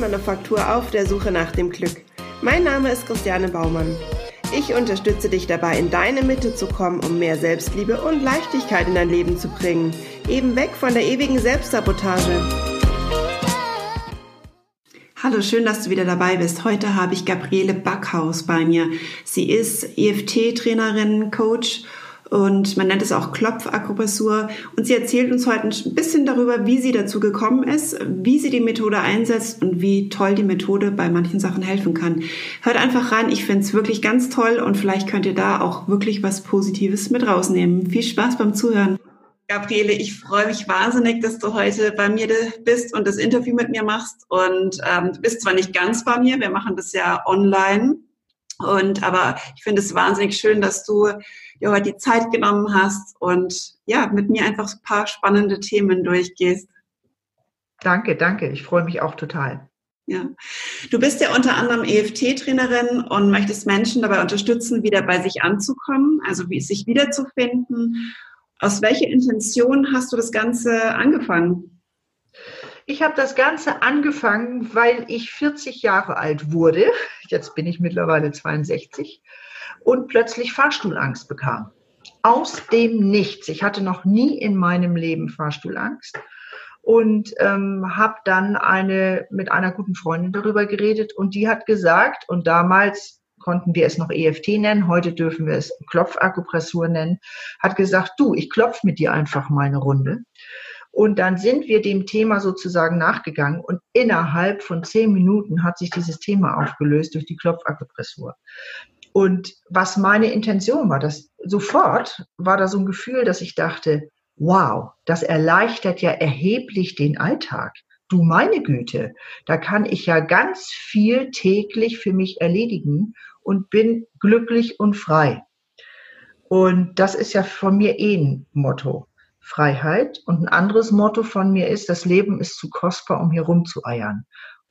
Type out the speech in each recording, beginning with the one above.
Erfolgsmanufaktur auf der Suche nach dem Glück. Mein Name ist Christiane Baumann. Ich unterstütze dich dabei, in deine Mitte zu kommen, um mehr Selbstliebe und Leichtigkeit in dein Leben zu bringen. Eben weg von der ewigen Selbstsabotage. Hallo, schön, dass du wieder dabei bist. Heute habe ich Gabriele Backhaus bei mir. Sie ist EFT-Trainerin, Coach und man nennt es auch Klopfakupressur. Und sie erzählt uns heute ein bisschen darüber, wie sie dazu gekommen ist, wie sie die Methode einsetzt und wie toll die Methode bei manchen Sachen helfen kann. Hört einfach rein, ich finde es wirklich ganz toll und vielleicht könnt ihr da auch wirklich was Positives mit rausnehmen. Viel Spaß beim Zuhören. Gabriele, ich freue mich wahnsinnig, dass du heute bei mir bist und das Interview mit mir machst. Und ähm, du bist zwar nicht ganz bei mir, wir machen das ja online. Und aber ich finde es wahnsinnig schön, dass du dir heute die Zeit genommen hast und ja, mit mir einfach ein paar spannende Themen durchgehst. Danke, danke. Ich freue mich auch total. Ja. Du bist ja unter anderem EFT-Trainerin und möchtest Menschen dabei unterstützen, wieder bei sich anzukommen, also wie sich wiederzufinden. Aus welcher Intention hast du das Ganze angefangen? Ich habe das Ganze angefangen, weil ich 40 Jahre alt wurde. Jetzt bin ich mittlerweile 62 und plötzlich Fahrstuhlangst bekam. Aus dem Nichts. Ich hatte noch nie in meinem Leben Fahrstuhlangst und ähm, habe dann eine mit einer guten Freundin darüber geredet und die hat gesagt und damals konnten wir es noch EFT nennen, heute dürfen wir es Klopfakupressur nennen, hat gesagt, du, ich klopf mit dir einfach meine Runde. Und dann sind wir dem Thema sozusagen nachgegangen und innerhalb von zehn Minuten hat sich dieses Thema aufgelöst durch die Klopfakupressur. Und was meine Intention war, dass sofort war da so ein Gefühl, dass ich dachte, wow, das erleichtert ja erheblich den Alltag. Du meine Güte, da kann ich ja ganz viel täglich für mich erledigen und bin glücklich und frei. Und das ist ja von mir eh ein Motto. Freiheit. Und ein anderes Motto von mir ist, das Leben ist zu kostbar, um hier rumzueiern.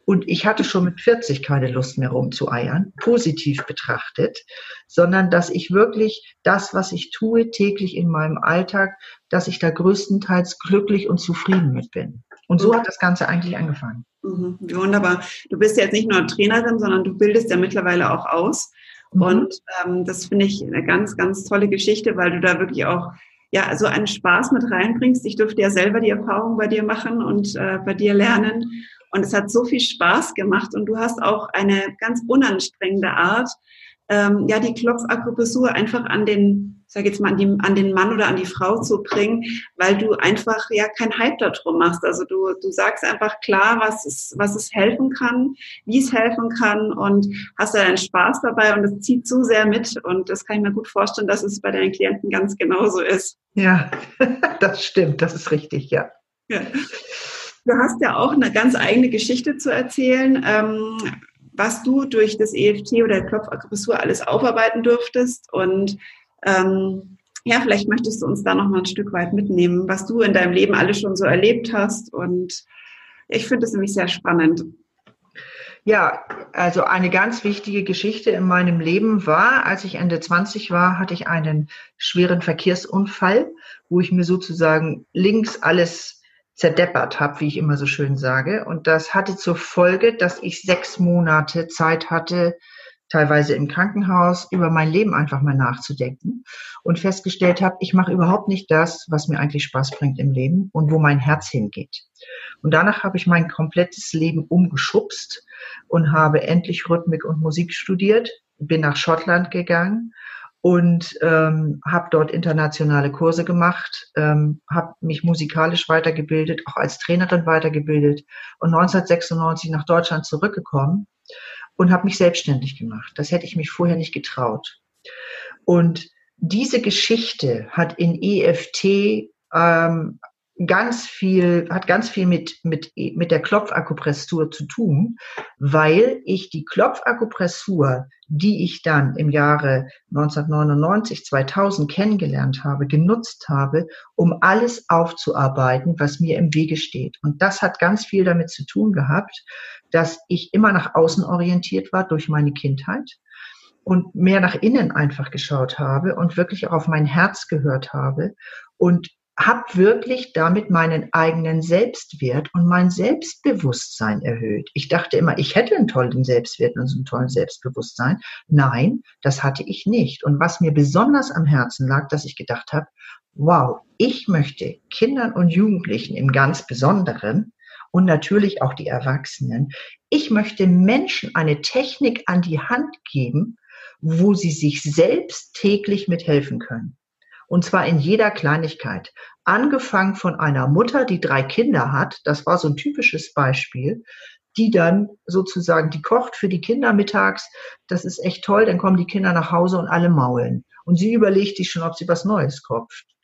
Und ich hatte schon mit 40 keine Lust mehr rumzueiern, positiv betrachtet, sondern dass ich wirklich das, was ich tue, täglich in meinem Alltag, dass ich da größtenteils glücklich und zufrieden mit bin. Und so hat das Ganze eigentlich angefangen. Mhm, wunderbar. Du bist jetzt nicht nur Trainerin, sondern du bildest ja mittlerweile auch aus. Mhm. Und ähm, das finde ich eine ganz, ganz tolle Geschichte, weil du da wirklich auch ja so einen Spaß mit reinbringst. Ich durfte ja selber die Erfahrung bei dir machen und äh, bei dir lernen. Und es hat so viel Spaß gemacht und du hast auch eine ganz unanstrengende Art, ähm, ja, die Klopfakupressur einfach an den, sag jetzt mal, an, die, an den Mann oder an die Frau zu bringen, weil du einfach ja kein Hype darum machst. Also du, du sagst einfach klar, was es, was es helfen kann, wie es helfen kann und hast da einen Spaß dabei und es zieht so sehr mit und das kann ich mir gut vorstellen, dass es bei deinen Klienten ganz genauso ist. Ja, das stimmt, das ist richtig, ja. ja. Du hast ja auch eine ganz eigene Geschichte zu erzählen, ähm, was du durch das EFT oder Klopfakupressur alles aufarbeiten dürftest. Und ähm, ja, vielleicht möchtest du uns da noch mal ein Stück weit mitnehmen, was du in deinem Leben alles schon so erlebt hast. Und ich finde es nämlich sehr spannend. Ja, also eine ganz wichtige Geschichte in meinem Leben war, als ich Ende 20 war, hatte ich einen schweren Verkehrsunfall, wo ich mir sozusagen links alles zerdeppert habe, wie ich immer so schön sage. Und das hatte zur Folge, dass ich sechs Monate Zeit hatte, teilweise im Krankenhaus, über mein Leben einfach mal nachzudenken und festgestellt habe, ich mache überhaupt nicht das, was mir eigentlich Spaß bringt im Leben und wo mein Herz hingeht. Und danach habe ich mein komplettes Leben umgeschubst und habe endlich Rhythmik und Musik studiert, bin nach Schottland gegangen und ähm, habe dort internationale Kurse gemacht, ähm, habe mich musikalisch weitergebildet, auch als Trainerin weitergebildet und 1996 nach Deutschland zurückgekommen und habe mich selbstständig gemacht. Das hätte ich mich vorher nicht getraut. Und diese Geschichte hat in EFT ähm, ganz viel, hat ganz viel mit, mit, mit der Klopfakupressur zu tun, weil ich die Klopfakupressur, die ich dann im Jahre 1999, 2000 kennengelernt habe, genutzt habe, um alles aufzuarbeiten, was mir im Wege steht. Und das hat ganz viel damit zu tun gehabt, dass ich immer nach außen orientiert war durch meine Kindheit und mehr nach innen einfach geschaut habe und wirklich auch auf mein Herz gehört habe und habe wirklich damit meinen eigenen Selbstwert und mein Selbstbewusstsein erhöht. Ich dachte immer, ich hätte einen tollen Selbstwert und einen tollen Selbstbewusstsein. Nein, das hatte ich nicht. Und was mir besonders am Herzen lag, dass ich gedacht habe, wow, ich möchte Kindern und Jugendlichen im ganz Besonderen und natürlich auch die Erwachsenen, ich möchte Menschen eine Technik an die Hand geben, wo sie sich selbst täglich mithelfen können. Und zwar in jeder Kleinigkeit. Angefangen von einer Mutter, die drei Kinder hat, das war so ein typisches Beispiel, die dann sozusagen, die kocht für die Kinder mittags, das ist echt toll, dann kommen die Kinder nach Hause und alle maulen. Und sie überlegt sich schon, ob sie was Neues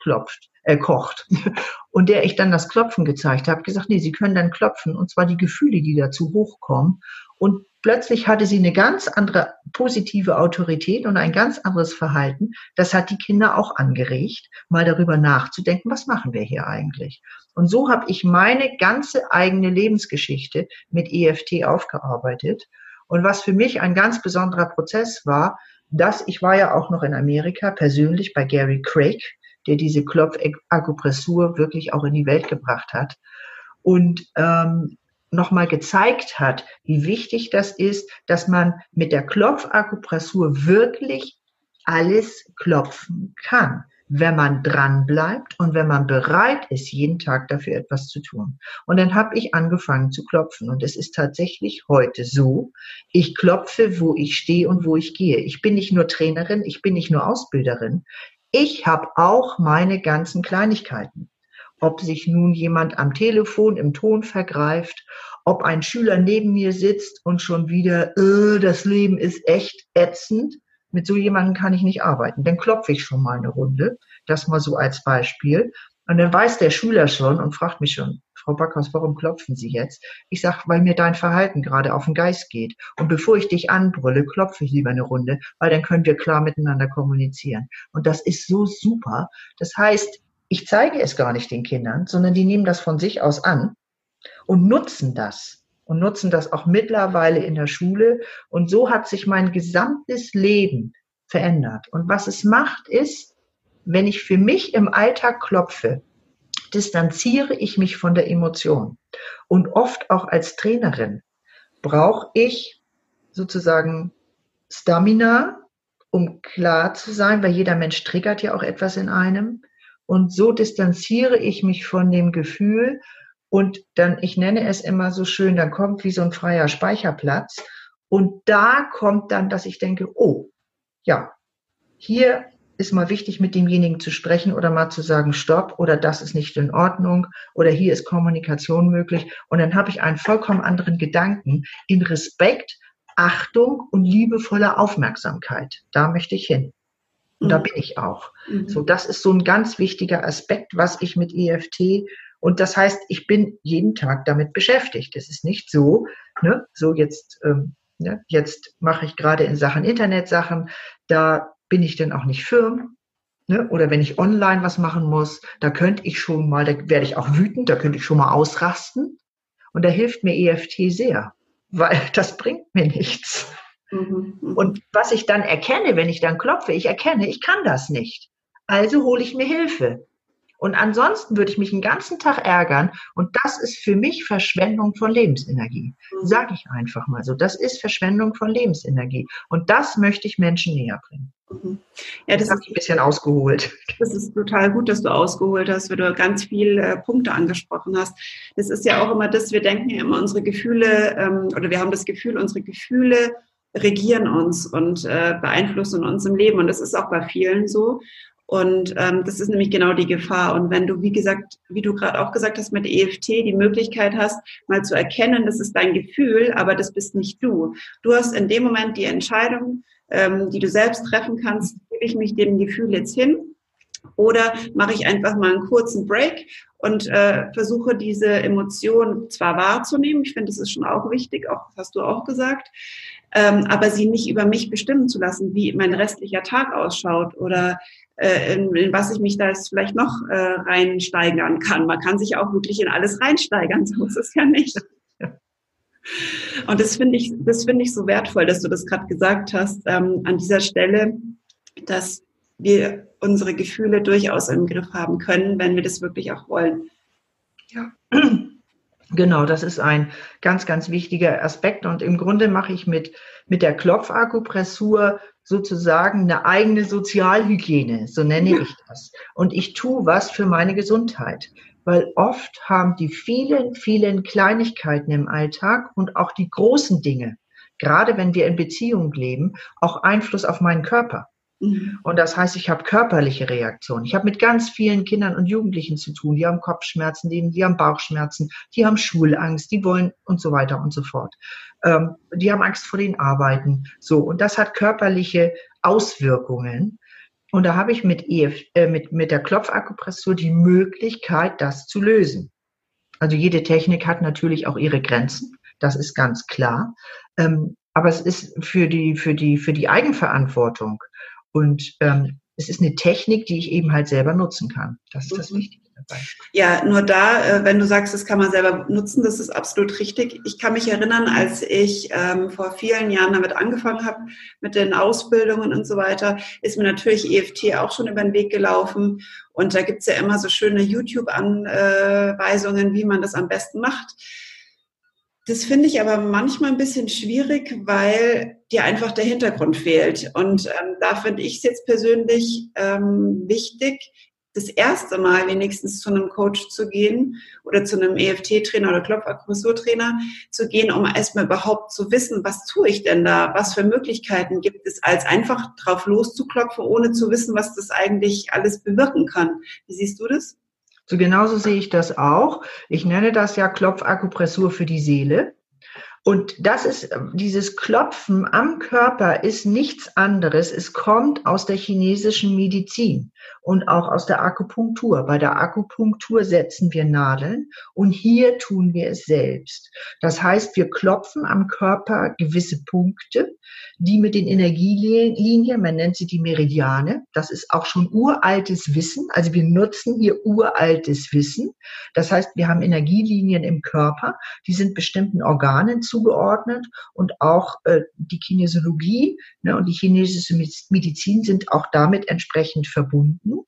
klopft, äh, kocht. Und der ich dann das Klopfen gezeigt habe, gesagt, nee, sie können dann klopfen, und zwar die Gefühle, die dazu hochkommen. Und plötzlich hatte sie eine ganz andere positive Autorität und ein ganz anderes Verhalten. Das hat die Kinder auch angeregt, mal darüber nachzudenken, was machen wir hier eigentlich? Und so habe ich meine ganze eigene Lebensgeschichte mit EFT aufgearbeitet. Und was für mich ein ganz besonderer Prozess war, dass ich war ja auch noch in Amerika persönlich bei Gary Craig, der diese Klopfakupressur wirklich auch in die Welt gebracht hat. Und ähm, nochmal gezeigt hat, wie wichtig das ist, dass man mit der Klopfakupressur wirklich alles klopfen kann, wenn man dran bleibt und wenn man bereit ist, jeden Tag dafür etwas zu tun. Und dann habe ich angefangen zu klopfen und es ist tatsächlich heute so, ich klopfe, wo ich stehe und wo ich gehe. Ich bin nicht nur Trainerin, ich bin nicht nur Ausbilderin, ich habe auch meine ganzen Kleinigkeiten ob sich nun jemand am Telefon im Ton vergreift, ob ein Schüler neben mir sitzt und schon wieder, äh, das Leben ist echt ätzend. Mit so jemandem kann ich nicht arbeiten. Dann klopfe ich schon mal eine Runde. Das mal so als Beispiel. Und dann weiß der Schüler schon und fragt mich schon, Frau Backhaus, warum klopfen Sie jetzt? Ich sage, weil mir dein Verhalten gerade auf den Geist geht. Und bevor ich dich anbrülle, klopfe ich lieber eine Runde, weil dann können wir klar miteinander kommunizieren. Und das ist so super. Das heißt, ich zeige es gar nicht den Kindern, sondern die nehmen das von sich aus an und nutzen das und nutzen das auch mittlerweile in der Schule. Und so hat sich mein gesamtes Leben verändert. Und was es macht, ist, wenn ich für mich im Alltag klopfe, distanziere ich mich von der Emotion. Und oft auch als Trainerin brauche ich sozusagen Stamina, um klar zu sein, weil jeder Mensch triggert ja auch etwas in einem. Und so distanziere ich mich von dem Gefühl und dann, ich nenne es immer so schön, dann kommt wie so ein freier Speicherplatz. Und da kommt dann, dass ich denke, oh, ja, hier ist mal wichtig, mit demjenigen zu sprechen oder mal zu sagen, stopp oder das ist nicht in Ordnung oder hier ist Kommunikation möglich. Und dann habe ich einen vollkommen anderen Gedanken in Respekt, Achtung und liebevoller Aufmerksamkeit. Da möchte ich hin. Und mhm. da bin ich auch. Mhm. So, das ist so ein ganz wichtiger Aspekt, was ich mit EFT und das heißt, ich bin jeden Tag damit beschäftigt. Es ist nicht so, ne, so jetzt, ähm, ne, jetzt mache ich gerade in Sachen Internetsachen, da bin ich dann auch nicht firm. Ne? Oder wenn ich online was machen muss, da könnte ich schon mal, da werde ich auch wütend, da könnte ich schon mal ausrasten. Und da hilft mir EFT sehr, weil das bringt mir nichts. Mhm, mhm, und was ich dann erkenne, wenn ich dann klopfe, ich erkenne, ich kann das nicht. Also hole ich mir Hilfe. Und ansonsten würde ich mich den ganzen Tag ärgern. Und das ist für mich Verschwendung von Lebensenergie. Mhm. Sage ich einfach mal so. Das ist Verschwendung von Lebensenergie. Und das möchte ich Menschen näher bringen. Mhm. Ja, das, das ist ein bisschen ausgeholt. Das ist total gut, dass du ausgeholt hast, weil du ganz viele äh, Punkte angesprochen hast. Das ist ja auch immer das, wir denken ja immer, unsere Gefühle ähm, oder wir haben das Gefühl, unsere Gefühle regieren uns und äh, beeinflussen uns im Leben. Und das ist auch bei vielen so. Und ähm, das ist nämlich genau die Gefahr. Und wenn du, wie gesagt, wie du gerade auch gesagt hast, mit EFT die Möglichkeit hast, mal zu erkennen, das ist dein Gefühl, aber das bist nicht du. Du hast in dem Moment die Entscheidung, ähm, die du selbst treffen kannst, gebe ich mich dem Gefühl jetzt hin oder mache ich einfach mal einen kurzen Break und äh, versuche diese Emotion zwar wahrzunehmen, ich finde, das ist schon auch wichtig, auch hast du auch gesagt, ähm, aber sie nicht über mich bestimmen zu lassen, wie mein restlicher Tag ausschaut oder äh, in, in was ich mich da jetzt vielleicht noch äh, reinsteigern kann. Man kann sich auch wirklich in alles reinsteigern, so ist es ja nicht. Und das finde ich, das finde ich so wertvoll, dass du das gerade gesagt hast, ähm, an dieser Stelle, dass wir unsere Gefühle durchaus im Griff haben können, wenn wir das wirklich auch wollen. Ja. Genau, das ist ein ganz, ganz wichtiger Aspekt. Und im Grunde mache ich mit, mit der Klopfakupressur sozusagen eine eigene Sozialhygiene, so nenne ich das. Und ich tue was für meine Gesundheit. Weil oft haben die vielen, vielen Kleinigkeiten im Alltag und auch die großen Dinge, gerade wenn wir in Beziehung leben, auch Einfluss auf meinen Körper. Mhm. Und das heißt, ich habe körperliche Reaktionen. Ich habe mit ganz vielen Kindern und Jugendlichen zu tun. Die haben Kopfschmerzen, die, die haben Bauchschmerzen, die haben Schulangst, die wollen und so weiter und so fort. Ähm, die haben Angst vor den Arbeiten. So, und das hat körperliche Auswirkungen. Und da habe ich mit, EF, äh, mit, mit der Klopfakupressur die Möglichkeit, das zu lösen. Also jede Technik hat natürlich auch ihre Grenzen. Das ist ganz klar. Ähm, aber es ist für die, für die, für die Eigenverantwortung und ähm, es ist eine Technik, die ich eben halt selber nutzen kann. Das ist das mhm. Wichtige. Ja, nur da, äh, wenn du sagst, das kann man selber nutzen, das ist absolut richtig. Ich kann mich erinnern, als ich ähm, vor vielen Jahren damit angefangen habe, mit den Ausbildungen und so weiter, ist mir natürlich EFT auch schon über den Weg gelaufen. Und da gibt's ja immer so schöne YouTube-Anweisungen, wie man das am besten macht. Das finde ich aber manchmal ein bisschen schwierig, weil dir einfach der Hintergrund fehlt. Und ähm, da finde ich es jetzt persönlich ähm, wichtig, das erste Mal wenigstens zu einem Coach zu gehen oder zu einem EFT-Trainer oder Klopfakupressurtrainer zu gehen, um erstmal überhaupt zu wissen, was tue ich denn da, was für Möglichkeiten gibt es, als einfach drauf loszuklopfen, ohne zu wissen, was das eigentlich alles bewirken kann. Wie siehst du das? So genauso sehe ich das auch. Ich nenne das ja Klopfakupressur für die Seele. Und das ist, dieses Klopfen am Körper ist nichts anderes. Es kommt aus der chinesischen Medizin und auch aus der Akupunktur. Bei der Akupunktur setzen wir Nadeln und hier tun wir es selbst. Das heißt, wir klopfen am Körper gewisse Punkte, die mit den Energielinien, man nennt sie die Meridiane, das ist auch schon uraltes Wissen. Also wir nutzen hier uraltes Wissen. Das heißt, wir haben Energielinien im Körper, die sind bestimmten Organen zugeordnet und auch äh, die Kinesiologie ne, und die chinesische Medizin sind auch damit entsprechend verbunden.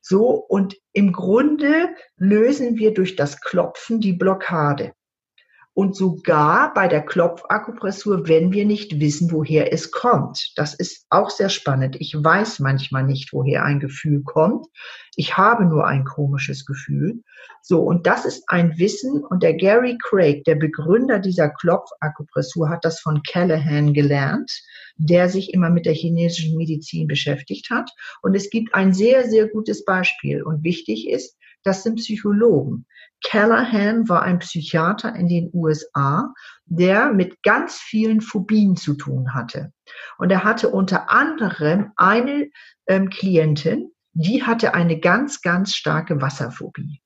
So, und im Grunde lösen wir durch das Klopfen die Blockade. Und sogar bei der Klopfakupressur, wenn wir nicht wissen, woher es kommt. Das ist auch sehr spannend. Ich weiß manchmal nicht, woher ein Gefühl kommt. Ich habe nur ein komisches Gefühl. So, und das ist ein Wissen. Und der Gary Craig, der Begründer dieser Klopfakupressur, hat das von Callahan gelernt, der sich immer mit der chinesischen Medizin beschäftigt hat. Und es gibt ein sehr, sehr gutes Beispiel. Und wichtig ist, das sind Psychologen. Callahan war ein Psychiater in den USA, der mit ganz vielen Phobien zu tun hatte. Und er hatte unter anderem eine ähm, Klientin, die hatte eine ganz, ganz starke Wasserphobie.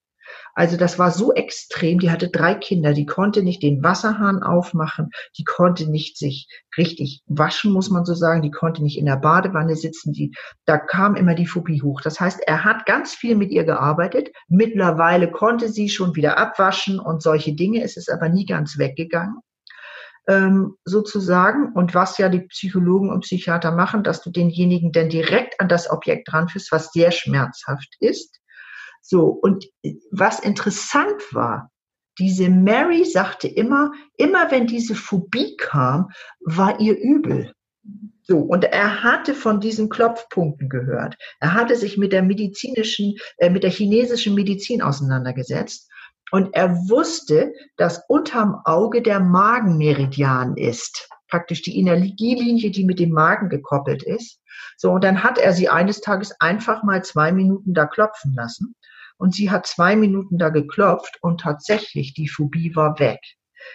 Also das war so extrem. Die hatte drei Kinder, die konnte nicht den Wasserhahn aufmachen, die konnte nicht sich richtig waschen, muss man so sagen, die konnte nicht in der Badewanne sitzen. Die, da kam immer die Phobie hoch. Das heißt, er hat ganz viel mit ihr gearbeitet. Mittlerweile konnte sie schon wieder abwaschen und solche Dinge. Es ist aber nie ganz weggegangen ähm, sozusagen. Und was ja die Psychologen und Psychiater machen, dass du denjenigen dann direkt an das Objekt ranführst, was sehr schmerzhaft ist. So, und was interessant war, diese Mary sagte immer, immer wenn diese Phobie kam, war ihr übel. So, und er hatte von diesen Klopfpunkten gehört. Er hatte sich mit der medizinischen, äh, mit der chinesischen Medizin auseinandergesetzt. Und er wusste, dass unterm Auge der Magenmeridian ist. Praktisch die Energielinie, die mit dem Magen gekoppelt ist. So, und dann hat er sie eines Tages einfach mal zwei Minuten da klopfen lassen. Und sie hat zwei Minuten da geklopft und tatsächlich die Phobie war weg.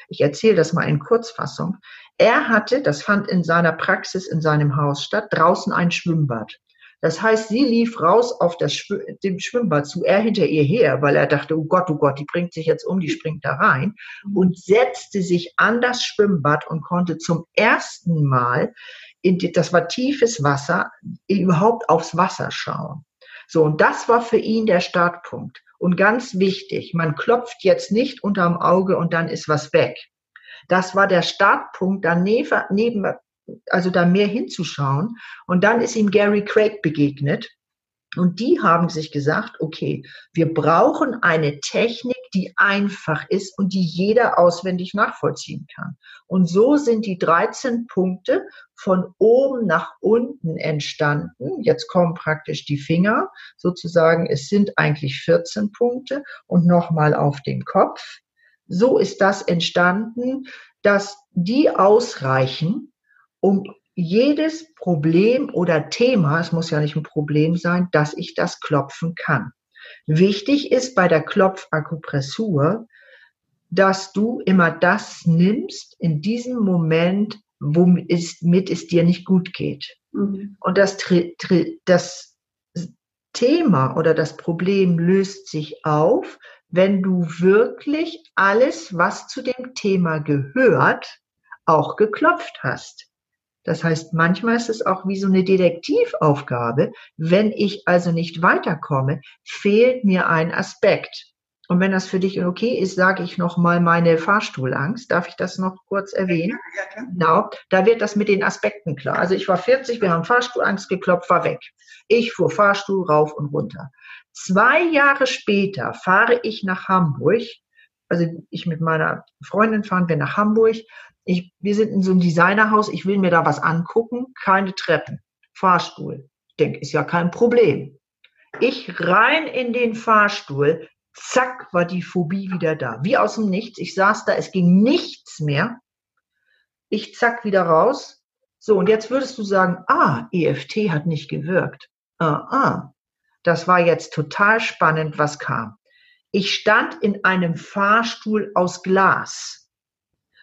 Ich erzähle das mal in Kurzfassung. Er hatte, das fand in seiner Praxis in seinem Haus statt, draußen ein Schwimmbad. Das heißt, sie lief raus auf das Schw dem Schwimmbad zu, er hinter ihr her, weil er dachte, oh Gott, oh Gott, die bringt sich jetzt um, die springt da rein und setzte sich an das Schwimmbad und konnte zum ersten Mal, in die, das war tiefes Wasser, überhaupt aufs Wasser schauen. So, und das war für ihn der Startpunkt. Und ganz wichtig, man klopft jetzt nicht unterm Auge und dann ist was weg. Das war der Startpunkt. Daneben, neben, also da mehr hinzuschauen. Und dann ist ihm Gary Craig begegnet. Und die haben sich gesagt, okay, wir brauchen eine Technik, die einfach ist und die jeder auswendig nachvollziehen kann. Und so sind die 13 Punkte von oben nach unten entstanden. Jetzt kommen praktisch die Finger, sozusagen, es sind eigentlich 14 Punkte und nochmal auf den Kopf. So ist das entstanden, dass die ausreichen, um jedes Problem oder Thema, es muss ja nicht ein Problem sein, dass ich das klopfen kann. Wichtig ist bei der Klopfakupressur, dass du immer das nimmst in diesem Moment, womit es dir nicht gut geht. Mhm. Und das, das Thema oder das Problem löst sich auf, wenn du wirklich alles, was zu dem Thema gehört, auch geklopft hast. Das heißt, manchmal ist es auch wie so eine Detektivaufgabe. Wenn ich also nicht weiterkomme, fehlt mir ein Aspekt. Und wenn das für dich okay ist, sage ich noch mal meine Fahrstuhlangst. Darf ich das noch kurz erwähnen? Ja, klar. Genau, da wird das mit den Aspekten klar. Also ich war 40, wir haben Fahrstuhlangst geklopft, war weg. Ich fuhr Fahrstuhl rauf und runter. Zwei Jahre später fahre ich nach Hamburg. Also ich mit meiner Freundin fahren wir nach Hamburg ich, wir sind in so einem Designerhaus, ich will mir da was angucken, keine Treppen, Fahrstuhl. Ich denke, ist ja kein Problem. Ich rein in den Fahrstuhl, zack, war die Phobie wieder da. Wie aus dem Nichts. Ich saß da, es ging nichts mehr. Ich zack wieder raus. So, und jetzt würdest du sagen, ah, EFT hat nicht gewirkt. Ah, ah. Das war jetzt total spannend, was kam. Ich stand in einem Fahrstuhl aus Glas.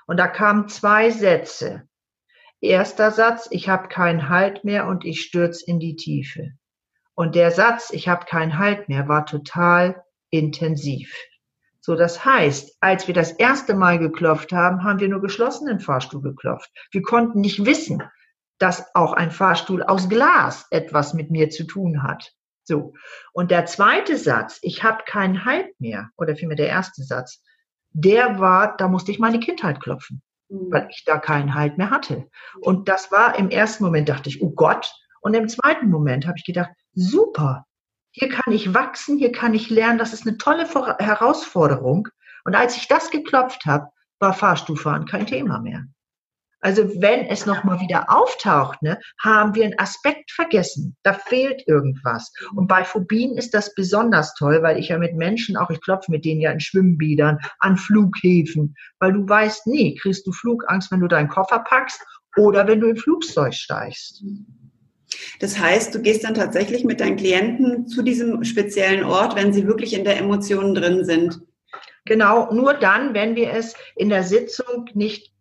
Und da kamen zwei Sätze. Erster Satz, ich habe keinen Halt mehr und ich stürze in die Tiefe. Und der Satz, ich habe keinen Halt mehr, war total intensiv. So, das heißt, als wir das erste Mal geklopft haben, haben wir nur geschlossenen Fahrstuhl geklopft. Wir konnten nicht wissen, dass auch ein Fahrstuhl aus Glas etwas mit mir zu tun hat. So. Und der zweite Satz, ich habe keinen Halt mehr, oder vielmehr der erste Satz, der war, da musste ich meine Kindheit klopfen, mhm. weil ich da keinen Halt mehr hatte. Und das war im ersten Moment, dachte ich, oh Gott. Und im zweiten Moment habe ich gedacht, super, hier kann ich wachsen, hier kann ich lernen, das ist eine tolle Herausforderung. Und als ich das geklopft habe, war Fahrstuhlfahren kein Thema mehr. Also wenn es nochmal wieder auftaucht, ne, haben wir einen Aspekt vergessen. Da fehlt irgendwas. Und bei Phobien ist das besonders toll, weil ich ja mit Menschen auch, ich klopfe mit denen ja in Schwimmbädern, an Flughäfen, weil du weißt nie, kriegst du Flugangst, wenn du deinen Koffer packst oder wenn du im Flugzeug steigst. Das heißt, du gehst dann tatsächlich mit deinen Klienten zu diesem speziellen Ort, wenn sie wirklich in der Emotion drin sind. Genau, nur dann, wenn wir es in der Sitzung nicht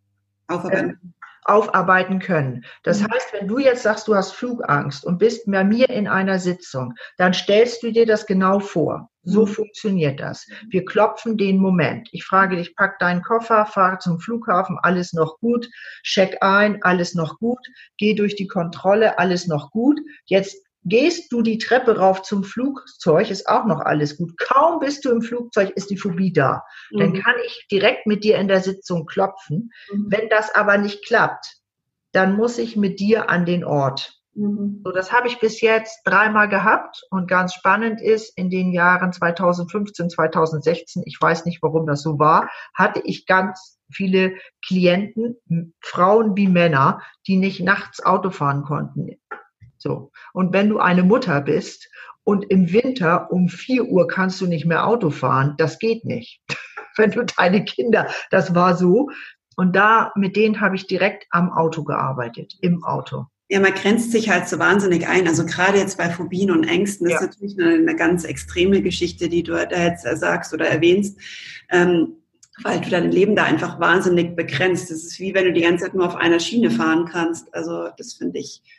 aufarbeiten. Ähm, aufarbeiten können. Das mhm. heißt, wenn du jetzt sagst, du hast Flugangst und bist bei mir in einer Sitzung, dann stellst du dir das genau vor. So mhm. funktioniert das. Wir klopfen den Moment. Ich frage dich, pack deinen Koffer, fahre zum Flughafen, alles noch gut, check ein, alles noch gut, geh durch die Kontrolle, alles noch gut. Jetzt Gehst du die Treppe rauf zum Flugzeug, ist auch noch alles gut. Kaum bist du im Flugzeug, ist die Phobie da. Mhm. Dann kann ich direkt mit dir in der Sitzung klopfen. Mhm. Wenn das aber nicht klappt, dann muss ich mit dir an den Ort. Mhm. So, das habe ich bis jetzt dreimal gehabt und ganz spannend ist, in den Jahren 2015, 2016, ich weiß nicht, warum das so war, hatte ich ganz viele Klienten, Frauen wie Männer, die nicht nachts Auto fahren konnten. So. Und wenn du eine Mutter bist und im Winter um vier Uhr kannst du nicht mehr Auto fahren, das geht nicht. wenn du deine Kinder, das war so. Und da, mit denen habe ich direkt am Auto gearbeitet, im Auto. Ja, man grenzt sich halt so wahnsinnig ein. Also gerade jetzt bei Phobien und Ängsten, das ja. ist natürlich eine, eine, ganz extreme Geschichte, die du da jetzt sagst oder erwähnst. Ähm, weil du dein Leben da einfach wahnsinnig begrenzt. Das ist wie wenn du die ganze Zeit nur auf einer Schiene fahren kannst. Also das finde ich äh,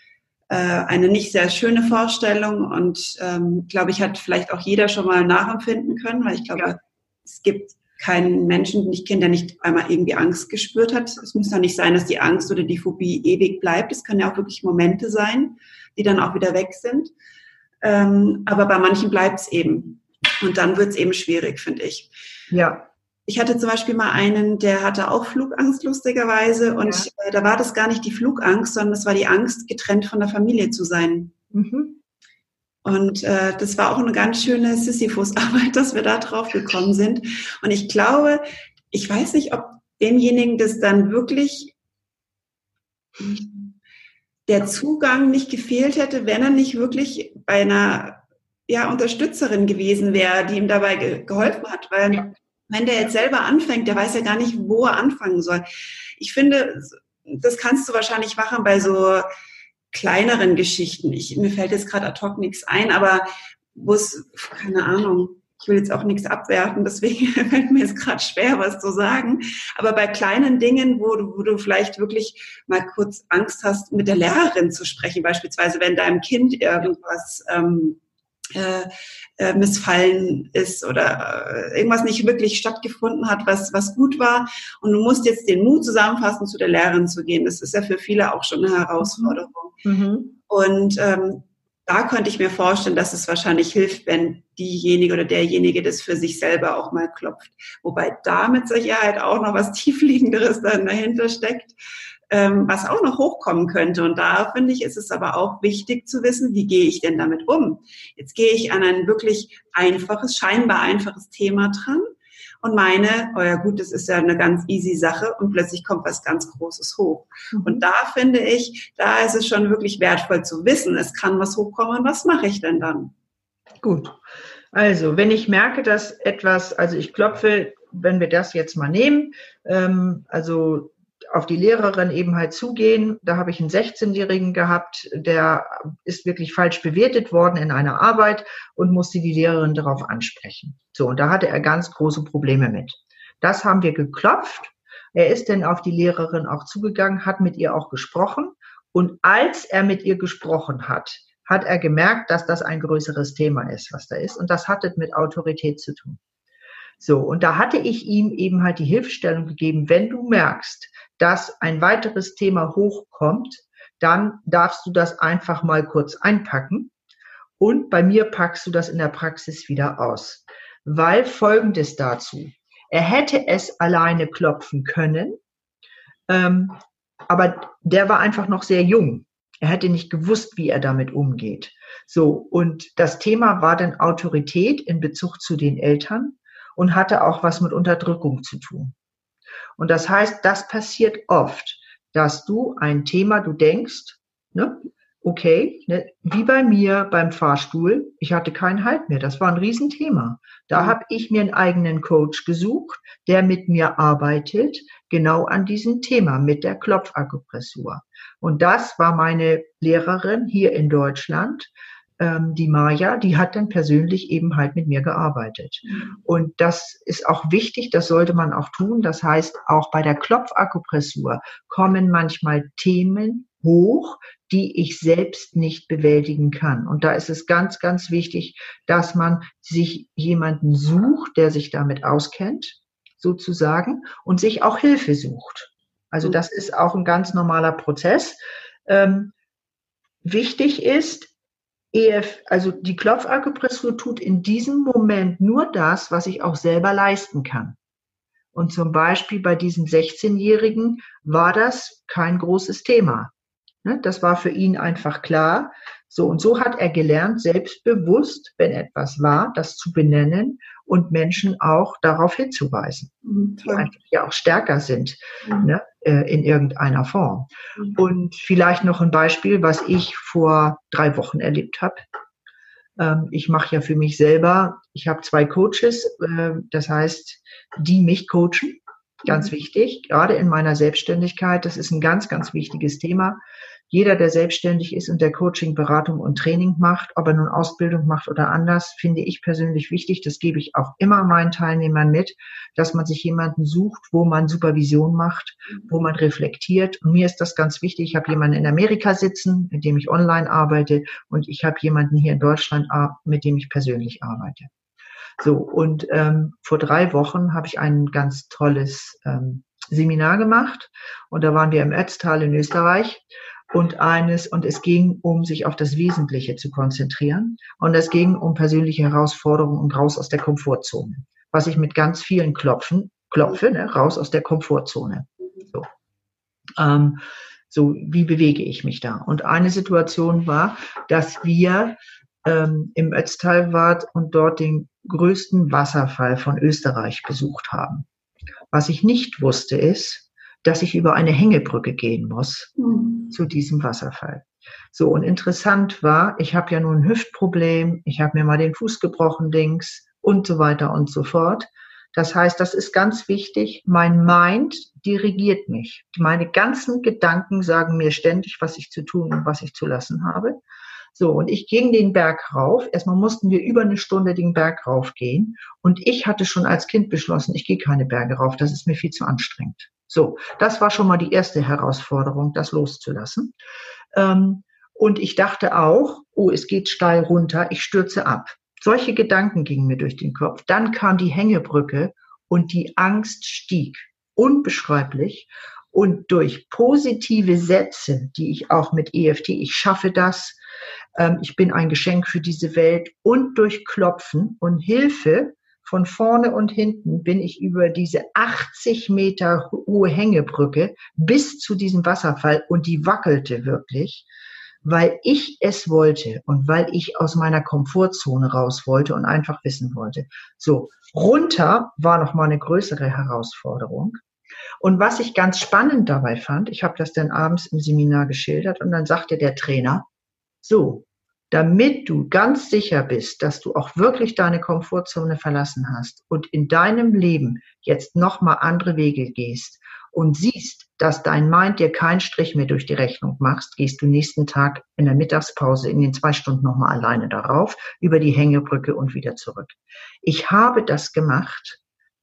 eine nicht sehr schöne Vorstellung und ähm, glaube ich, hat vielleicht auch jeder schon mal nachempfinden können, weil ich glaube, ja. es gibt keinen Menschen, den ich kenne, der nicht einmal irgendwie Angst gespürt hat. Es muss ja nicht sein, dass die Angst oder die Phobie ewig bleibt. Es kann ja auch wirklich Momente sein, die dann auch wieder weg sind. Ähm, aber bei manchen bleibt es eben. Und dann wird es eben schwierig, finde ich. Ja. Ich hatte zum Beispiel mal einen, der hatte auch Flugangst lustigerweise und ja. Äh, da war das gar nicht die Flugangst, sondern es war die Angst, getrennt von der Familie zu sein. Mhm. Und äh, das war auch eine ganz schöne Sisyphus-Arbeit, dass wir da drauf gekommen sind. Und ich glaube, ich weiß nicht, ob demjenigen das dann wirklich der Zugang nicht gefehlt hätte, wenn er nicht wirklich bei einer ja, Unterstützerin gewesen wäre, die ihm dabei ge geholfen hat. Weil. Wenn der jetzt selber anfängt, der weiß ja gar nicht, wo er anfangen soll. Ich finde, das kannst du wahrscheinlich machen bei so kleineren Geschichten. Ich, mir fällt jetzt gerade ad hoc nichts ein, aber wo es, keine Ahnung, ich will jetzt auch nichts abwerten, deswegen fällt mir jetzt gerade schwer, was zu sagen. Aber bei kleinen Dingen, wo du, wo du vielleicht wirklich mal kurz Angst hast, mit der Lehrerin zu sprechen, beispielsweise wenn deinem Kind irgendwas ähm, äh, äh, missfallen ist oder äh, irgendwas nicht wirklich stattgefunden hat, was, was gut war. Und du musst jetzt den Mut zusammenfassen, zu der Lehrerin zu gehen. Das ist ja für viele auch schon eine Herausforderung. Mhm. Und ähm, da könnte ich mir vorstellen, dass es wahrscheinlich hilft, wenn diejenige oder derjenige das für sich selber auch mal klopft. Wobei da mit Sicherheit auch noch was tiefliegenderes dann dahinter steckt, ähm, was auch noch hochkommen könnte. Und da finde ich, ist es aber auch wichtig zu wissen, wie gehe ich denn damit um? Jetzt gehe ich an ein wirklich einfaches, scheinbar einfaches Thema dran und meine, oh ja gut, das ist ja eine ganz easy Sache und plötzlich kommt was ganz Großes hoch. Mhm. Und da finde ich, da ist es schon wirklich wertvoll zu wissen, es kann was hochkommen, was mache ich denn dann? Gut. Also, wenn ich merke, dass etwas, also ich klopfe, wenn wir das jetzt mal nehmen, ähm, also auf die Lehrerin eben halt zugehen. Da habe ich einen 16-Jährigen gehabt, der ist wirklich falsch bewertet worden in einer Arbeit und musste die Lehrerin darauf ansprechen. So, und da hatte er ganz große Probleme mit. Das haben wir geklopft. Er ist dann auf die Lehrerin auch zugegangen, hat mit ihr auch gesprochen. Und als er mit ihr gesprochen hat, hat er gemerkt, dass das ein größeres Thema ist, was da ist. Und das hatte mit Autorität zu tun. So, und da hatte ich ihm eben halt die Hilfestellung gegeben, wenn du merkst, dass ein weiteres Thema hochkommt, dann darfst du das einfach mal kurz einpacken. Und bei mir packst du das in der Praxis wieder aus. Weil folgendes dazu. Er hätte es alleine klopfen können, ähm, aber der war einfach noch sehr jung. Er hätte nicht gewusst, wie er damit umgeht. So, und das Thema war dann Autorität in Bezug zu den Eltern und hatte auch was mit Unterdrückung zu tun. Und das heißt, das passiert oft, dass du ein Thema, du denkst, ne, okay, ne, wie bei mir beim Fahrstuhl, ich hatte keinen Halt mehr. Das war ein Riesenthema. Da mhm. habe ich mir einen eigenen Coach gesucht, der mit mir arbeitet, genau an diesem Thema mit der Klopfakupressur. Und das war meine Lehrerin hier in Deutschland ähm, die Maja, die hat dann persönlich eben halt mit mir gearbeitet. Mhm. Und das ist auch wichtig, das sollte man auch tun. Das heißt, auch bei der Klopfakupressur kommen manchmal Themen hoch, die ich selbst nicht bewältigen kann. Und da ist es ganz, ganz wichtig, dass man sich jemanden sucht, der sich damit auskennt, sozusagen, und sich auch Hilfe sucht. Also das ist auch ein ganz normaler Prozess. Ähm, wichtig ist, EF, also die Klopfakupressur tut in diesem Moment nur das, was ich auch selber leisten kann. Und zum Beispiel bei diesem 16-Jährigen war das kein großes Thema. Ne, das war für ihn einfach klar. So und so hat er gelernt, selbstbewusst, wenn etwas war, das zu benennen und Menschen auch darauf hinzuweisen, mhm, die einfach ja auch stärker sind mhm. ne, äh, in irgendeiner Form. Mhm. Und vielleicht noch ein Beispiel, was ich vor drei Wochen erlebt habe. Ähm, ich mache ja für mich selber, ich habe zwei Coaches, äh, das heißt, die mich coachen. Ganz mhm. wichtig, gerade in meiner Selbstständigkeit. Das ist ein ganz, ganz wichtiges Thema jeder, der selbstständig ist und der Coaching, Beratung und Training macht, ob er nun Ausbildung macht oder anders, finde ich persönlich wichtig. Das gebe ich auch immer meinen Teilnehmern mit, dass man sich jemanden sucht, wo man Supervision macht, wo man reflektiert. Und mir ist das ganz wichtig. Ich habe jemanden in Amerika sitzen, mit dem ich online arbeite und ich habe jemanden hier in Deutschland, mit dem ich persönlich arbeite. So, und ähm, vor drei Wochen habe ich ein ganz tolles ähm, Seminar gemacht und da waren wir im Ötztal in Österreich und eines, und es ging um sich auf das Wesentliche zu konzentrieren. Und es ging um persönliche Herausforderungen und raus aus der Komfortzone. Was ich mit ganz vielen Klopfen klopfe, ne, raus aus der Komfortzone. So. Ähm, so, wie bewege ich mich da? Und eine Situation war, dass wir ähm, im Ötztalwart und dort den größten Wasserfall von Österreich besucht haben. Was ich nicht wusste ist, dass ich über eine Hängebrücke gehen muss mhm. zu diesem Wasserfall. So, und interessant war, ich habe ja nun ein Hüftproblem, ich habe mir mal den Fuß gebrochen links und so weiter und so fort. Das heißt, das ist ganz wichtig. Mein Mind dirigiert mich. Meine ganzen Gedanken sagen mir ständig, was ich zu tun und was ich zu lassen habe. So, und ich ging den Berg rauf. Erstmal mussten wir über eine Stunde den Berg raufgehen. Und ich hatte schon als Kind beschlossen, ich gehe keine Berge rauf, das ist mir viel zu anstrengend. So, das war schon mal die erste Herausforderung, das loszulassen. Ähm, und ich dachte auch, oh, es geht steil runter, ich stürze ab. Solche Gedanken gingen mir durch den Kopf. Dann kam die Hängebrücke und die Angst stieg. Unbeschreiblich. Und durch positive Sätze, die ich auch mit EFT, ich schaffe das, ähm, ich bin ein Geschenk für diese Welt und durch Klopfen und Hilfe von vorne und hinten bin ich über diese 80 Meter hohe Hängebrücke bis zu diesem Wasserfall und die wackelte wirklich, weil ich es wollte und weil ich aus meiner Komfortzone raus wollte und einfach wissen wollte. So, runter war noch mal eine größere Herausforderung. Und was ich ganz spannend dabei fand, ich habe das dann abends im Seminar geschildert und dann sagte der Trainer, so, damit du ganz sicher bist, dass du auch wirklich deine Komfortzone verlassen hast und in deinem Leben jetzt nochmal andere Wege gehst und siehst, dass dein Mind dir keinen Strich mehr durch die Rechnung machst, gehst du nächsten Tag in der Mittagspause in den zwei Stunden nochmal alleine darauf, über die Hängebrücke und wieder zurück. Ich habe das gemacht,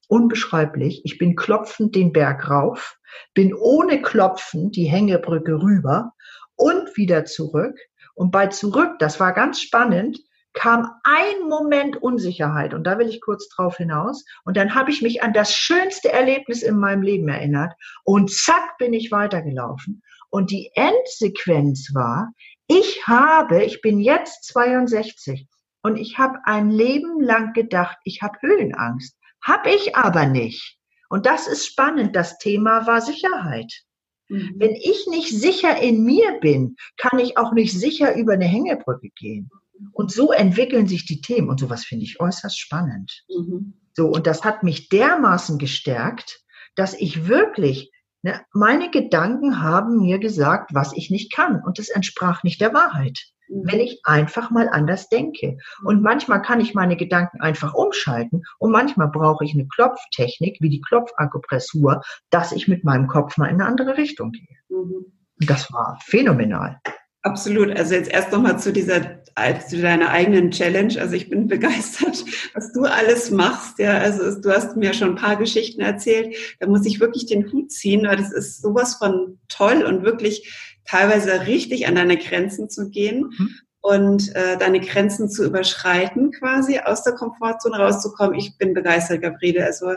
unbeschreiblich. Ich bin klopfend den Berg rauf, bin ohne Klopfen die Hängebrücke rüber und wieder zurück und bei zurück, das war ganz spannend, kam ein Moment Unsicherheit. Und da will ich kurz drauf hinaus. Und dann habe ich mich an das schönste Erlebnis in meinem Leben erinnert. Und zack bin ich weitergelaufen. Und die Endsequenz war, ich habe, ich bin jetzt 62 und ich habe ein Leben lang gedacht, ich habe Höhenangst, habe ich aber nicht. Und das ist spannend, das Thema war Sicherheit. Mhm. Wenn ich nicht sicher in mir bin, kann ich auch nicht sicher über eine Hängebrücke gehen. Und so entwickeln sich die Themen und sowas finde ich äußerst spannend. Mhm. So, und das hat mich dermaßen gestärkt, dass ich wirklich, ne, meine Gedanken haben mir gesagt, was ich nicht kann. Und das entsprach nicht der Wahrheit wenn ich einfach mal anders denke. Und manchmal kann ich meine Gedanken einfach umschalten und manchmal brauche ich eine Klopftechnik wie die Klopfakupressur, dass ich mit meinem Kopf mal in eine andere Richtung gehe. Mhm. Das war phänomenal. Absolut. Also jetzt erst nochmal zu dieser, zu deiner eigenen Challenge. Also ich bin begeistert, was du alles machst. Ja, also du hast mir schon ein paar Geschichten erzählt. Da muss ich wirklich den Hut ziehen, weil das ist sowas von toll und wirklich teilweise richtig an deine Grenzen zu gehen mhm. und äh, deine Grenzen zu überschreiten, quasi aus der Komfortzone rauszukommen. Ich bin begeistert, Gabriele. Also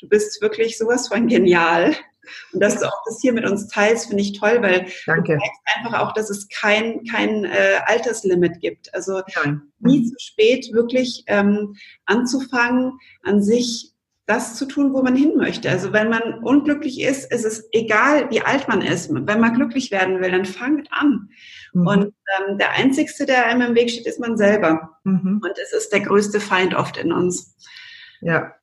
du bist wirklich sowas von genial. Und dass du auch das hier mit uns teilst, finde ich toll, weil Danke. du zeigst einfach auch, dass es kein, kein äh, Alterslimit gibt. Also Nein. nie mhm. zu spät, wirklich ähm, anzufangen, an sich das zu tun, wo man hin möchte. Also wenn man unglücklich ist, ist es egal, wie alt man ist. Wenn man glücklich werden will, dann fangt an. Mhm. Und ähm, der Einzigste, der einem im Weg steht, ist man selber. Mhm. Und es ist der größte Feind oft in uns. Ja.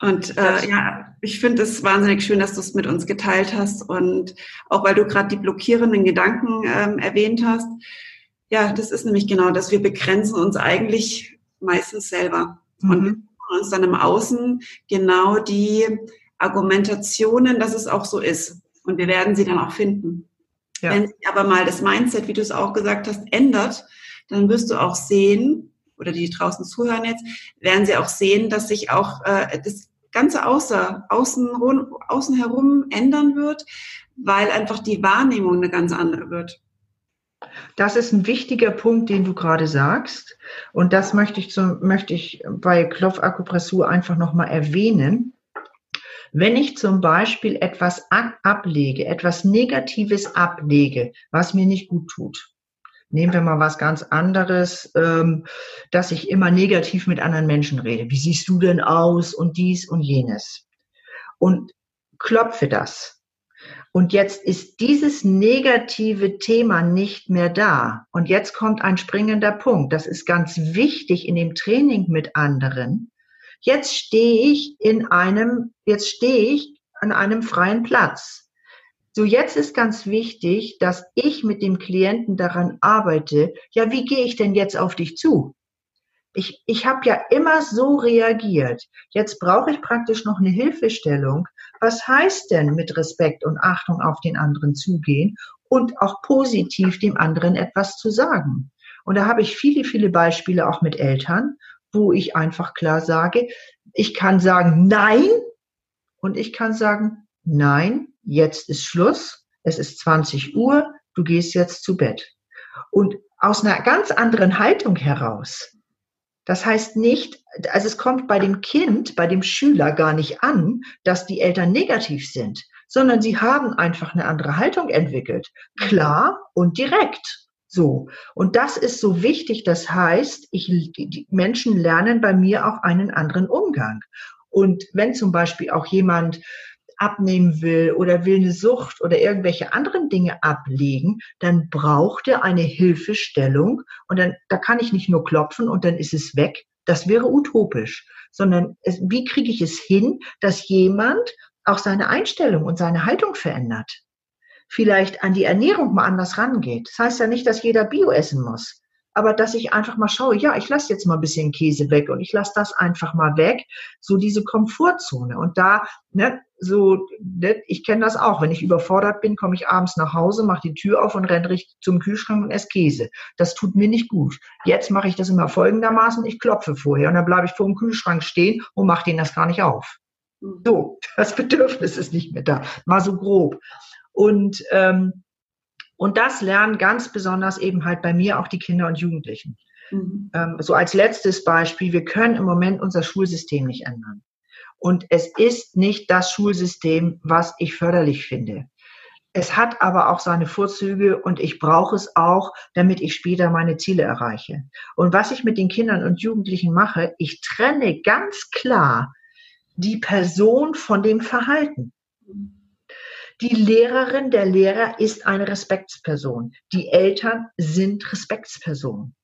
Und äh, ja, ich finde es wahnsinnig schön, dass du es mit uns geteilt hast. Und auch weil du gerade die blockierenden Gedanken ähm, erwähnt hast. Ja, das ist nämlich genau das. Wir begrenzen uns eigentlich meistens selber. Mhm. Und uns dann im Außen genau die Argumentationen, dass es auch so ist. Und wir werden sie dann auch finden. Ja. Wenn sich aber mal das Mindset, wie du es auch gesagt hast, ändert, dann wirst du auch sehen, oder die draußen zuhören jetzt, werden sie auch sehen, dass sich auch äh, das Ganze außer, außen, außen herum ändern wird, weil einfach die Wahrnehmung eine ganz andere wird. Das ist ein wichtiger Punkt, den du gerade sagst. Und das möchte ich, zum, möchte ich bei Klopfakupressur einfach nochmal erwähnen. Wenn ich zum Beispiel etwas ablege, etwas Negatives ablege, was mir nicht gut tut, nehmen wir mal was ganz anderes, ähm, dass ich immer negativ mit anderen Menschen rede. Wie siehst du denn aus und dies und jenes? und klopfe das. Und jetzt ist dieses negative Thema nicht mehr da. Und jetzt kommt ein springender Punkt. Das ist ganz wichtig in dem Training mit anderen. Jetzt stehe ich in einem, jetzt stehe ich an einem freien Platz. So, jetzt ist ganz wichtig, dass ich mit dem Klienten daran arbeite, ja, wie gehe ich denn jetzt auf dich zu? Ich, ich habe ja immer so reagiert. Jetzt brauche ich praktisch noch eine Hilfestellung. Was heißt denn mit Respekt und Achtung auf den anderen zugehen und auch positiv dem anderen etwas zu sagen? Und da habe ich viele, viele Beispiele auch mit Eltern, wo ich einfach klar sage, ich kann sagen Nein und ich kann sagen Nein, jetzt ist Schluss, es ist 20 Uhr, du gehst jetzt zu Bett. Und aus einer ganz anderen Haltung heraus. Das heißt nicht, also es kommt bei dem Kind, bei dem Schüler gar nicht an, dass die Eltern negativ sind, sondern sie haben einfach eine andere Haltung entwickelt. Klar und direkt. So. Und das ist so wichtig. Das heißt, ich, die Menschen lernen bei mir auch einen anderen Umgang. Und wenn zum Beispiel auch jemand abnehmen will oder will eine Sucht oder irgendwelche anderen Dinge ablegen, dann braucht er eine Hilfestellung und dann, da kann ich nicht nur klopfen und dann ist es weg. Das wäre utopisch, sondern es, wie kriege ich es hin, dass jemand auch seine Einstellung und seine Haltung verändert? Vielleicht an die Ernährung mal anders rangeht. Das heißt ja nicht, dass jeder Bio essen muss aber dass ich einfach mal schaue, ja, ich lasse jetzt mal ein bisschen Käse weg und ich lasse das einfach mal weg, so diese Komfortzone. Und da, ne, so, ne, ich kenne das auch, wenn ich überfordert bin, komme ich abends nach Hause, mache die Tür auf und renne richtig zum Kühlschrank und esse Käse. Das tut mir nicht gut. Jetzt mache ich das immer folgendermaßen, ich klopfe vorher und dann bleibe ich vor dem Kühlschrank stehen und mache den das gar nicht auf. Mhm. So, das Bedürfnis ist nicht mehr da. Mal so grob. Und ähm, und das lernen ganz besonders eben halt bei mir auch die Kinder und Jugendlichen. Mhm. Ähm, so als letztes Beispiel, wir können im Moment unser Schulsystem nicht ändern. Und es ist nicht das Schulsystem, was ich förderlich finde. Es hat aber auch seine Vorzüge und ich brauche es auch, damit ich später meine Ziele erreiche. Und was ich mit den Kindern und Jugendlichen mache, ich trenne ganz klar die Person von dem Verhalten. Die Lehrerin, der Lehrer ist eine Respektsperson. Die Eltern sind Respektspersonen.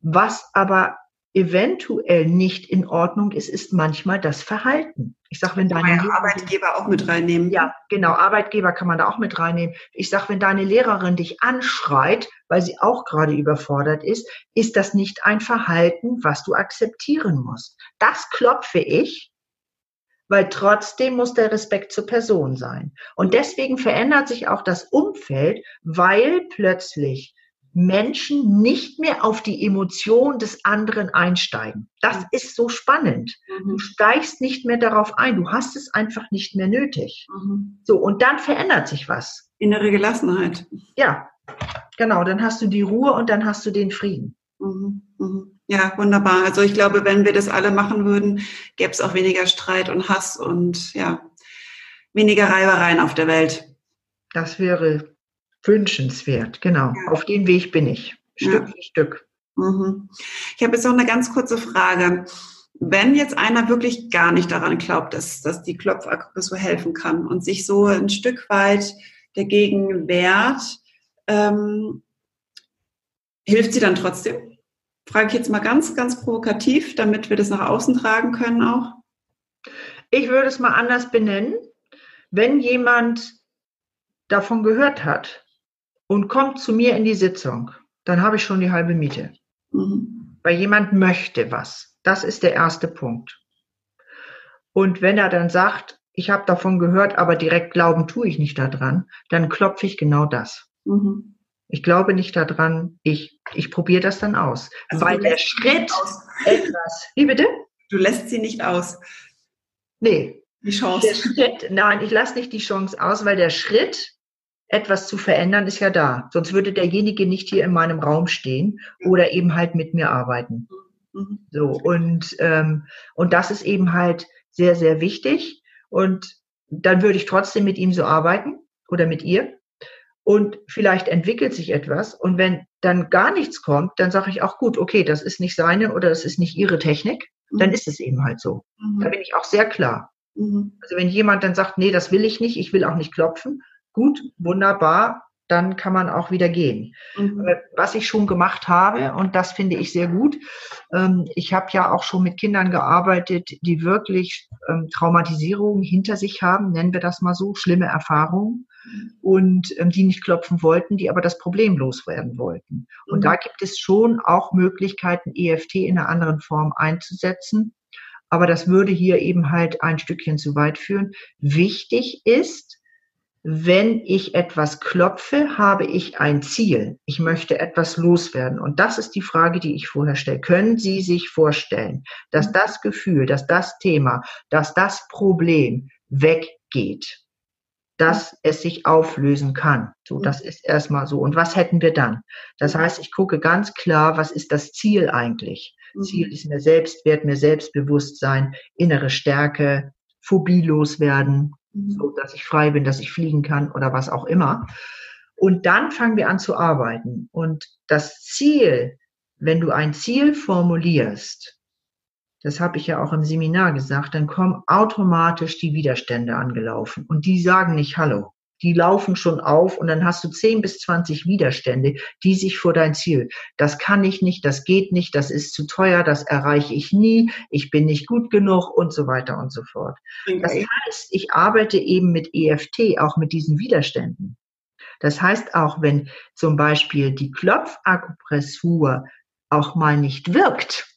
Was aber eventuell nicht in Ordnung ist, ist manchmal das Verhalten. Ich sag, wenn deine ja, Arbeitgeber auch mit reinnehmen. Ja, genau, Arbeitgeber kann man da auch mit reinnehmen. Ich sag, wenn deine Lehrerin dich anschreit, weil sie auch gerade überfordert ist, ist das nicht ein Verhalten, was du akzeptieren musst. Das klopfe ich weil trotzdem muss der Respekt zur Person sein. Und deswegen verändert sich auch das Umfeld, weil plötzlich Menschen nicht mehr auf die Emotion des anderen einsteigen. Das mhm. ist so spannend. Du mhm. steigst nicht mehr darauf ein. Du hast es einfach nicht mehr nötig. Mhm. So, und dann verändert sich was. Innere Gelassenheit. Ja, genau. Dann hast du die Ruhe und dann hast du den Frieden. Mhm. Ja, wunderbar. Also ich glaube, wenn wir das alle machen würden, gäbe es auch weniger Streit und Hass und ja, weniger Reibereien auf der Welt. Das wäre wünschenswert, genau. Ja. Auf dem Weg bin ich, Stück ja. für Stück. Mhm. Ich habe jetzt noch eine ganz kurze Frage. Wenn jetzt einer wirklich gar nicht daran glaubt, dass, dass die Klopfakupressur helfen kann und sich so ein Stück weit dagegen wehrt, ähm, hilft sie dann trotzdem? Frage ich jetzt mal ganz, ganz provokativ, damit wir das nach außen tragen können auch. Ich würde es mal anders benennen. Wenn jemand davon gehört hat und kommt zu mir in die Sitzung, dann habe ich schon die halbe Miete. Mhm. Weil jemand möchte was. Das ist der erste Punkt. Und wenn er dann sagt, ich habe davon gehört, aber direkt glauben tue ich nicht daran, dann klopfe ich genau das. Mhm. Ich glaube nicht daran, ich, ich probiere das dann aus. Also weil der Schritt etwas. Wie bitte? Du lässt sie nicht aus. Nee. Die Chance. Der Schritt, nein, ich lasse nicht die Chance aus, weil der Schritt, etwas zu verändern, ist ja da. Sonst würde derjenige nicht hier in meinem Raum stehen oder eben halt mit mir arbeiten. Mhm. So, und, ähm, und das ist eben halt sehr, sehr wichtig. Und dann würde ich trotzdem mit ihm so arbeiten oder mit ihr und vielleicht entwickelt sich etwas. Und wenn dann gar nichts kommt, dann sage ich auch gut, okay, das ist nicht seine oder das ist nicht ihre Technik, dann mhm. ist es eben halt so. Mhm. Da bin ich auch sehr klar. Mhm. Also wenn jemand dann sagt, nee, das will ich nicht, ich will auch nicht klopfen, gut, wunderbar, dann kann man auch wieder gehen. Mhm. Was ich schon gemacht habe, und das finde ich sehr gut, ähm, ich habe ja auch schon mit Kindern gearbeitet, die wirklich ähm, Traumatisierungen hinter sich haben, nennen wir das mal so, schlimme Erfahrungen, und ähm, die nicht klopfen wollten, die aber das Problem loswerden wollten. Und mhm. da gibt es schon auch Möglichkeiten, EFT in einer anderen Form einzusetzen. Aber das würde hier eben halt ein Stückchen zu weit führen. Wichtig ist, wenn ich etwas klopfe, habe ich ein Ziel. Ich möchte etwas loswerden. Und das ist die Frage, die ich vorher stelle. Können Sie sich vorstellen, dass das Gefühl, dass das Thema, dass das Problem weggeht? Dass es sich auflösen kann. So, das ist erstmal so. Und was hätten wir dann? Das heißt, ich gucke ganz klar, was ist das Ziel eigentlich? Ziel ist mir Selbstwert, mir Selbstbewusstsein, innere Stärke, phobielos werden, Mhm. so dass ich frei bin, dass ich fliegen kann oder was auch immer. Und dann fangen wir an zu arbeiten. Und das Ziel, wenn du ein Ziel formulierst, das habe ich ja auch im Seminar gesagt, dann kommen automatisch die Widerstände angelaufen und die sagen nicht Hallo die laufen schon auf und dann hast du 10 bis 20 Widerstände, die sich vor dein Ziel. Das kann ich nicht, das geht nicht, das ist zu teuer, das erreiche ich nie, ich bin nicht gut genug und so weiter und so fort. Okay. Das heißt, ich arbeite eben mit EFT, auch mit diesen Widerständen. Das heißt auch, wenn zum Beispiel die Klopfakupressur auch mal nicht wirkt,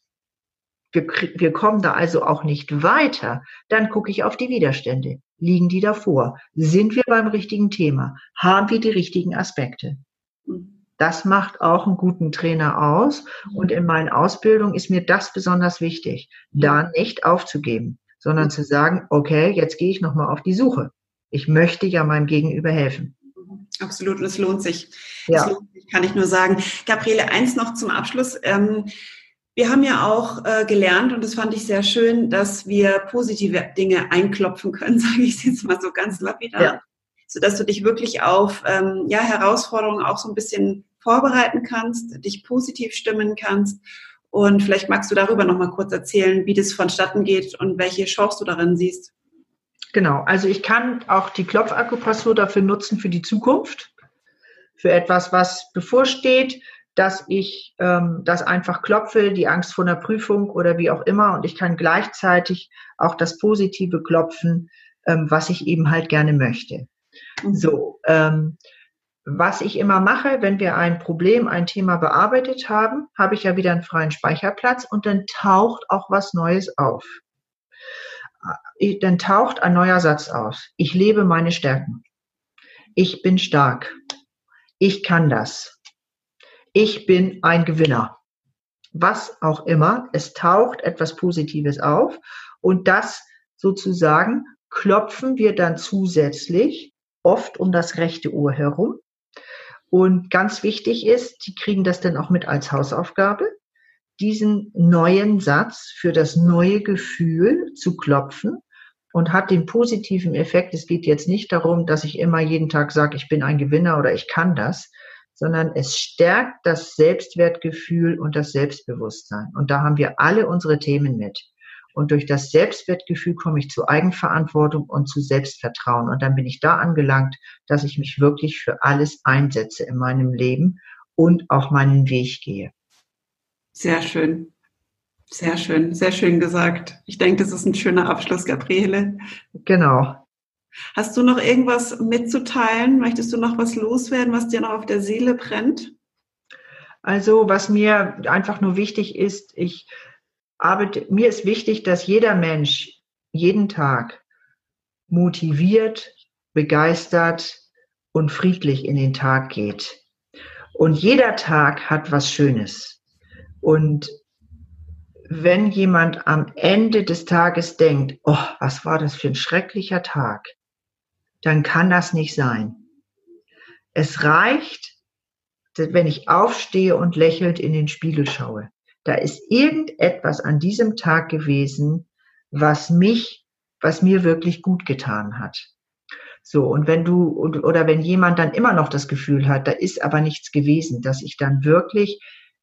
wir, wir kommen da also auch nicht weiter, dann gucke ich auf die Widerstände. Liegen die davor? Sind wir beim richtigen Thema? Haben wir die richtigen Aspekte? Das macht auch einen guten Trainer aus. Und in meinen Ausbildungen ist mir das besonders wichtig, da nicht aufzugeben, sondern zu sagen, okay, jetzt gehe ich nochmal auf die Suche. Ich möchte ja meinem Gegenüber helfen. Absolut, und es lohnt sich. Ja. Das lohnt sich, kann ich nur sagen. Gabriele, eins noch zum Abschluss. Ähm, wir haben ja auch äh, gelernt, und das fand ich sehr schön, dass wir positive Dinge einklopfen können, sage ich jetzt mal so ganz lapidar, ja. sodass du dich wirklich auf ähm, ja, Herausforderungen auch so ein bisschen vorbereiten kannst, dich positiv stimmen kannst. Und vielleicht magst du darüber noch mal kurz erzählen, wie das vonstatten geht und welche Chance du darin siehst. Genau, also ich kann auch die Klopfakupressur dafür nutzen für die Zukunft, für etwas, was bevorsteht, dass ich ähm, das einfach klopfe, die Angst vor einer Prüfung oder wie auch immer. Und ich kann gleichzeitig auch das Positive klopfen, ähm, was ich eben halt gerne möchte. Mhm. So, ähm, was ich immer mache, wenn wir ein Problem, ein Thema bearbeitet haben, habe ich ja wieder einen freien Speicherplatz und dann taucht auch was Neues auf. Dann taucht ein neuer Satz auf. Ich lebe meine Stärken. Ich bin stark. Ich kann das ich bin ein Gewinner. Was auch immer, es taucht etwas Positives auf und das sozusagen klopfen wir dann zusätzlich oft um das rechte Ohr herum. Und ganz wichtig ist, die kriegen das dann auch mit als Hausaufgabe, diesen neuen Satz für das neue Gefühl zu klopfen und hat den positiven Effekt. Es geht jetzt nicht darum, dass ich immer jeden Tag sage, ich bin ein Gewinner oder ich kann das, sondern es stärkt das Selbstwertgefühl und das Selbstbewusstsein. Und da haben wir alle unsere Themen mit. Und durch das Selbstwertgefühl komme ich zu Eigenverantwortung und zu Selbstvertrauen. Und dann bin ich da angelangt, dass ich mich wirklich für alles einsetze in meinem Leben und auch meinen Weg gehe. Sehr schön. Sehr schön, sehr schön gesagt. Ich denke, das ist ein schöner Abschluss, Gabriele. Genau. Hast du noch irgendwas mitzuteilen? Möchtest du noch was loswerden, was dir noch auf der Seele brennt? Also, was mir einfach nur wichtig ist, ich arbeite, mir ist wichtig, dass jeder Mensch jeden Tag motiviert, begeistert und friedlich in den Tag geht. Und jeder Tag hat was Schönes. Und wenn jemand am Ende des Tages denkt, oh, was war das für ein schrecklicher Tag, dann kann das nicht sein. Es reicht, wenn ich aufstehe und lächelnd in den Spiegel schaue. Da ist irgendetwas an diesem Tag gewesen, was mich, was mir wirklich gut getan hat. So, und wenn du, oder wenn jemand dann immer noch das Gefühl hat, da ist aber nichts gewesen, dass ich dann wirklich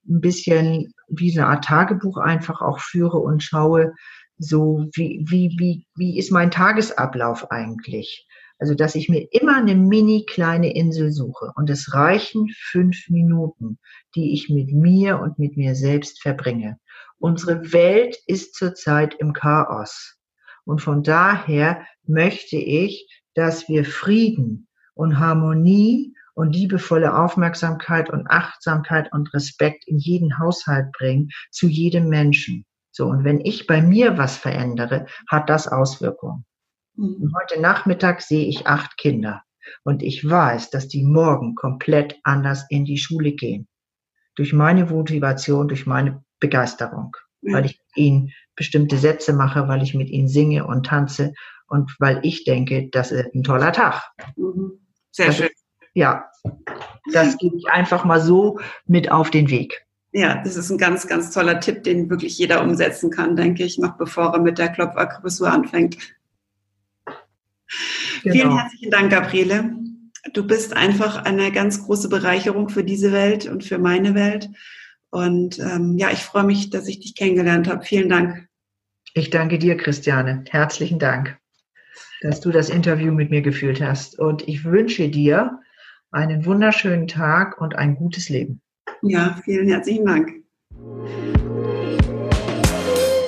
ein bisschen wie eine Art Tagebuch einfach auch führe und schaue, so wie, wie, wie, wie ist mein Tagesablauf eigentlich? Also, dass ich mir immer eine mini kleine Insel suche und es reichen fünf Minuten, die ich mit mir und mit mir selbst verbringe. Unsere Welt ist zurzeit im Chaos. Und von daher möchte ich, dass wir Frieden und Harmonie und liebevolle Aufmerksamkeit und Achtsamkeit und Respekt in jeden Haushalt bringen, zu jedem Menschen. So, und wenn ich bei mir was verändere, hat das Auswirkungen. Mhm. Und heute Nachmittag sehe ich acht Kinder. Und ich weiß, dass die morgen komplett anders in die Schule gehen. Durch meine Motivation, durch meine Begeisterung. Weil ich mit ihnen bestimmte Sätze mache, weil ich mit ihnen singe und tanze und weil ich denke, das ist ein toller Tag. Mhm. Sehr das schön. Ist, ja, das gebe ich einfach mal so mit auf den Weg. Ja, das ist ein ganz, ganz toller Tipp, den wirklich jeder umsetzen kann, denke ich, noch bevor er mit der Klopfakupressur anfängt. Genau. Vielen herzlichen Dank, Gabriele. Du bist einfach eine ganz große Bereicherung für diese Welt und für meine Welt. Und ähm, ja, ich freue mich, dass ich dich kennengelernt habe. Vielen Dank. Ich danke dir, Christiane. Herzlichen Dank, dass du das Interview mit mir geführt hast. Und ich wünsche dir einen wunderschönen Tag und ein gutes Leben. Ja, vielen herzlichen Dank.